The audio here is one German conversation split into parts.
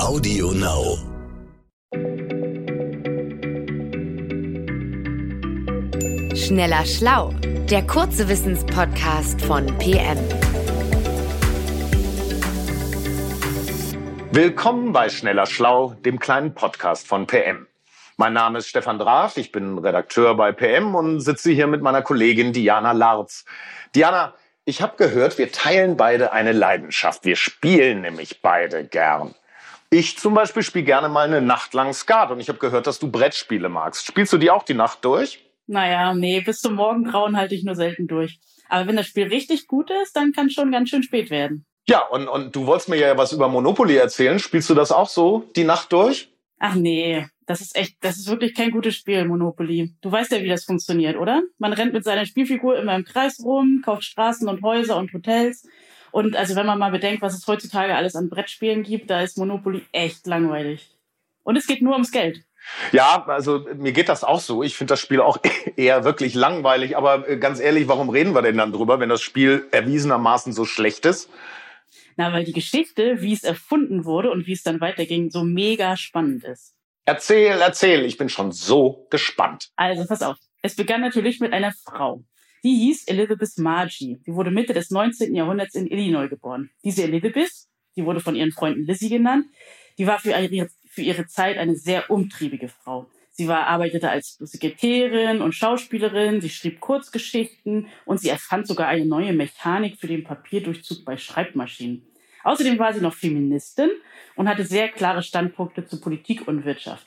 Audio Now. Schneller Schlau, der kurze Wissenspodcast von PM. Willkommen bei Schneller Schlau, dem kleinen Podcast von PM. Mein Name ist Stefan Draf, ich bin Redakteur bei PM und sitze hier mit meiner Kollegin Diana Larz. Diana, ich habe gehört, wir teilen beide eine Leidenschaft. Wir spielen nämlich beide gern. Ich zum Beispiel spiele gerne mal eine Nacht lang Skat und ich habe gehört, dass du Brettspiele magst. Spielst du die auch die Nacht durch? Naja, nee, bis zum Morgengrauen halte ich nur selten durch. Aber wenn das Spiel richtig gut ist, dann kann schon ganz schön spät werden. Ja, und, und du wolltest mir ja was über Monopoly erzählen. Spielst du das auch so die Nacht durch? Ach nee, das ist echt, das ist wirklich kein gutes Spiel, Monopoly. Du weißt ja, wie das funktioniert, oder? Man rennt mit seiner Spielfigur immer im Kreis rum, kauft Straßen und Häuser und Hotels und also wenn man mal bedenkt, was es heutzutage alles an Brettspielen gibt, da ist Monopoly echt langweilig. Und es geht nur ums Geld. Ja, also mir geht das auch so. Ich finde das Spiel auch eher wirklich langweilig. Aber äh, ganz ehrlich, warum reden wir denn dann drüber, wenn das Spiel erwiesenermaßen so schlecht ist? Na, weil die Geschichte, wie es erfunden wurde und wie es dann weiterging, so mega spannend ist. Erzähl, erzähl. Ich bin schon so gespannt. Also, pass auf. Es begann natürlich mit einer Frau. Die hieß Elizabeth Margie. Die wurde Mitte des 19. Jahrhunderts in Illinois geboren. Diese Elizabeth, die wurde von ihren Freunden Lizzie genannt, die war für ihre, für ihre Zeit eine sehr umtriebige Frau. Sie war, arbeitete als Sekretärin und Schauspielerin, sie schrieb Kurzgeschichten und sie erfand sogar eine neue Mechanik für den Papierdurchzug bei Schreibmaschinen. Außerdem war sie noch Feministin und hatte sehr klare Standpunkte zu Politik und Wirtschaft.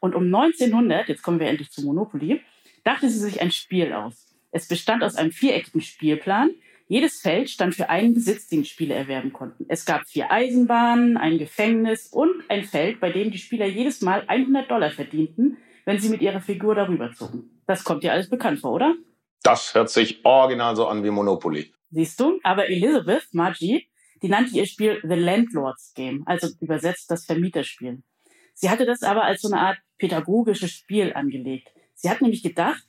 Und um 1900, jetzt kommen wir endlich zu Monopoly, dachte sie sich ein Spiel aus. Es bestand aus einem viereckigen Spielplan. Jedes Feld stand für einen Besitz, den Spieler erwerben konnten. Es gab vier Eisenbahnen, ein Gefängnis und ein Feld, bei dem die Spieler jedes Mal 100 Dollar verdienten, wenn sie mit ihrer Figur darüber zogen. Das kommt dir alles bekannt vor, oder? Das hört sich original so an wie Monopoly. Siehst du? Aber Elizabeth Margie, die nannte ihr Spiel The Landlord's Game, also übersetzt das Vermieterspiel. Sie hatte das aber als so eine Art pädagogisches Spiel angelegt. Sie hat nämlich gedacht,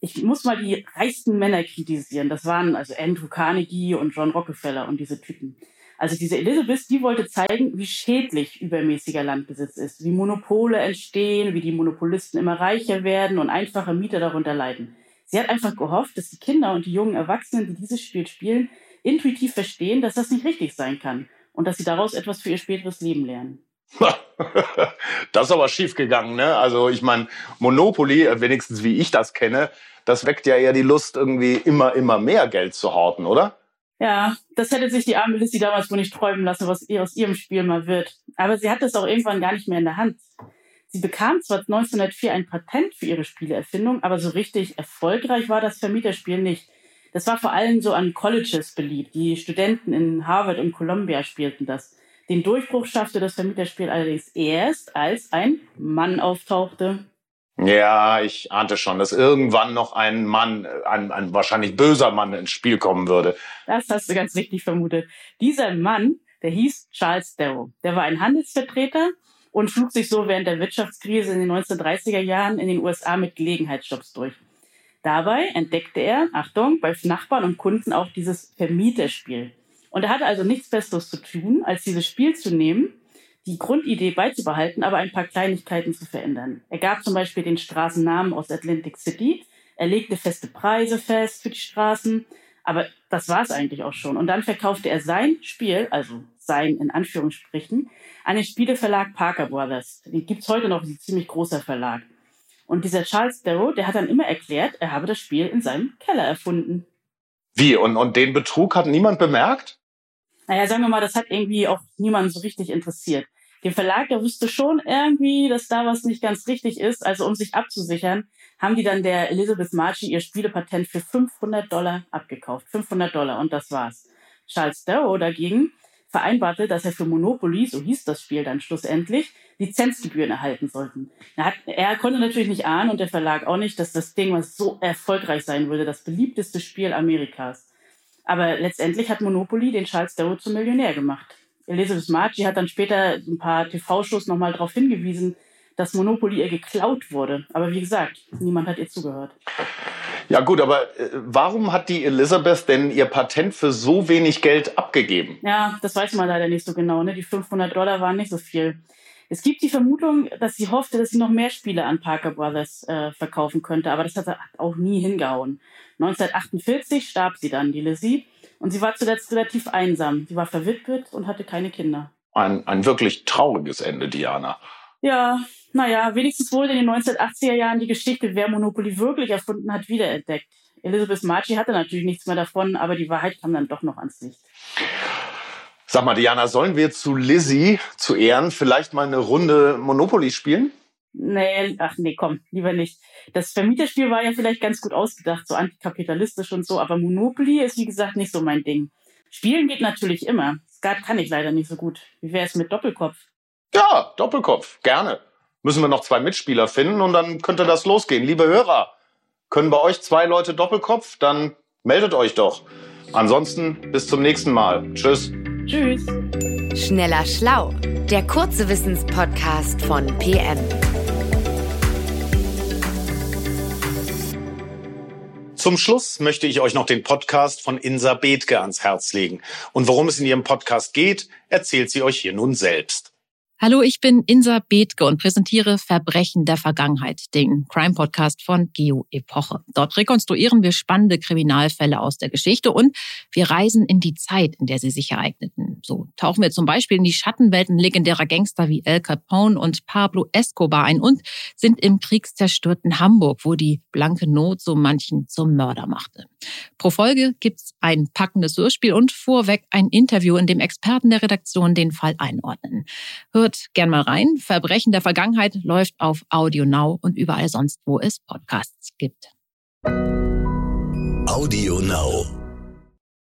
ich muss mal die reichsten Männer kritisieren. Das waren also Andrew Carnegie und John Rockefeller und diese Typen. Also diese Elizabeth, die wollte zeigen, wie schädlich übermäßiger Landbesitz ist, wie Monopole entstehen, wie die Monopolisten immer reicher werden und einfache Mieter darunter leiden. Sie hat einfach gehofft, dass die Kinder und die jungen Erwachsenen, die dieses Spiel spielen, intuitiv verstehen, dass das nicht richtig sein kann und dass sie daraus etwas für ihr späteres Leben lernen. das ist aber schief gegangen, ne? Also ich meine, Monopoly, äh, wenigstens wie ich das kenne, das weckt ja eher die Lust, irgendwie immer, immer mehr Geld zu horten, oder? Ja, das hätte sich die arme Lissy damals wohl nicht träumen lassen, was ihr aus ihrem Spiel mal wird. Aber sie hat es auch irgendwann gar nicht mehr in der Hand. Sie bekam zwar 1904 ein Patent für ihre Spieleerfindung, aber so richtig erfolgreich war das Vermieterspiel nicht. Das war vor allem so an Colleges beliebt. Die Studenten in Harvard und Columbia spielten das. Den Durchbruch schaffte das Vermieterspiel allerdings erst, als ein Mann auftauchte. Ja, ich ahnte schon, dass irgendwann noch ein Mann, ein, ein wahrscheinlich böser Mann ins Spiel kommen würde. Das hast du ganz richtig vermutet. Dieser Mann, der hieß Charles Darrow. Der war ein Handelsvertreter und schlug sich so während der Wirtschaftskrise in den 1930er Jahren in den USA mit Gelegenheitsjobs durch. Dabei entdeckte er, Achtung, bei Nachbarn und Kunden auch dieses Vermieterspiel. Und er hatte also nichts Besseres zu tun, als dieses Spiel zu nehmen, die Grundidee beizubehalten, aber ein paar Kleinigkeiten zu verändern. Er gab zum Beispiel den Straßennamen aus Atlantic City, er legte feste Preise fest für die Straßen, aber das war es eigentlich auch schon. Und dann verkaufte er sein Spiel, also sein in Anführungsstrichen, an den Spieleverlag Parker Brothers. Den gibt's heute noch, ein ziemlich großer Verlag. Und dieser Charles Darrow, der hat dann immer erklärt, er habe das Spiel in seinem Keller erfunden. Wie? Und, und den Betrug hat niemand bemerkt? Naja, sagen wir mal, das hat irgendwie auch niemand so richtig interessiert. Der Verlag, der wusste schon irgendwie, dass da was nicht ganz richtig ist. Also um sich abzusichern, haben die dann der Elizabeth Marchi ihr Spielepatent für 500 Dollar abgekauft. 500 Dollar und das war's. Charles Darrow dagegen vereinbarte, dass er für Monopoly, so hieß das Spiel dann schlussendlich, Lizenzgebühren erhalten sollten. Er, hat, er konnte natürlich nicht ahnen und der Verlag auch nicht, dass das Ding was so erfolgreich sein würde, das beliebteste Spiel Amerikas. Aber letztendlich hat Monopoly den Charles Darrow zum Millionär gemacht. Elizabeth Margie hat dann später ein paar TV-Shows nochmal darauf hingewiesen, dass Monopoly ihr geklaut wurde. Aber wie gesagt, niemand hat ihr zugehört. Ja gut, aber äh, warum hat die Elizabeth denn ihr Patent für so wenig Geld abgegeben? Ja, das weiß man leider nicht so genau. Ne? Die 500 Dollar waren nicht so viel. Es gibt die Vermutung, dass sie hoffte, dass sie noch mehr Spiele an Parker Brothers äh, verkaufen könnte, aber das hat auch nie hingehauen. 1948 starb sie dann, die Lizzie, und sie war zuletzt relativ einsam. Sie war verwitwet und hatte keine Kinder. Ein, ein wirklich trauriges Ende, Diana. Ja, naja, wenigstens wurde in den 1980er Jahren die Geschichte, wer Monopoly wirklich erfunden hat, wiederentdeckt. Elizabeth Marchi hatte natürlich nichts mehr davon, aber die Wahrheit kam dann doch noch ans Licht. Sag mal, Diana, sollen wir zu Lizzie zu Ehren vielleicht mal eine Runde Monopoly spielen? Nee, ach nee, komm, lieber nicht. Das Vermieterspiel war ja vielleicht ganz gut ausgedacht, so antikapitalistisch und so, aber Monopoly ist wie gesagt nicht so mein Ding. Spielen geht natürlich immer. Skat kann ich leider nicht so gut. Wie wäre es mit Doppelkopf? Ja, Doppelkopf, gerne. Müssen wir noch zwei Mitspieler finden und dann könnte das losgehen. Liebe Hörer, können bei euch zwei Leute Doppelkopf? Dann meldet euch doch. Ansonsten bis zum nächsten Mal. Tschüss. Tschüss. Schneller Schlau, der kurze Wissenspodcast von PM. Zum Schluss möchte ich euch noch den Podcast von Insa Bethke ans Herz legen. Und worum es in ihrem Podcast geht, erzählt sie euch hier nun selbst. Hallo, ich bin Insa Bethke und präsentiere Verbrechen der Vergangenheit, den Crime-Podcast von Geo Epoche. Dort rekonstruieren wir spannende Kriminalfälle aus der Geschichte und wir reisen in die Zeit, in der sie sich ereigneten. So tauchen wir zum Beispiel in die Schattenwelten legendärer Gangster wie El Capone und Pablo Escobar ein und sind im kriegszerstörten Hamburg, wo die blanke Not so manchen zum Mörder machte. Pro Folge gibt's ein packendes Hörspiel und vorweg ein Interview, in dem Experten der Redaktion den Fall einordnen. Hört Hört gern mal rein. Verbrechen der Vergangenheit läuft auf Audio Now und überall sonst, wo es Podcasts gibt. Audio Now.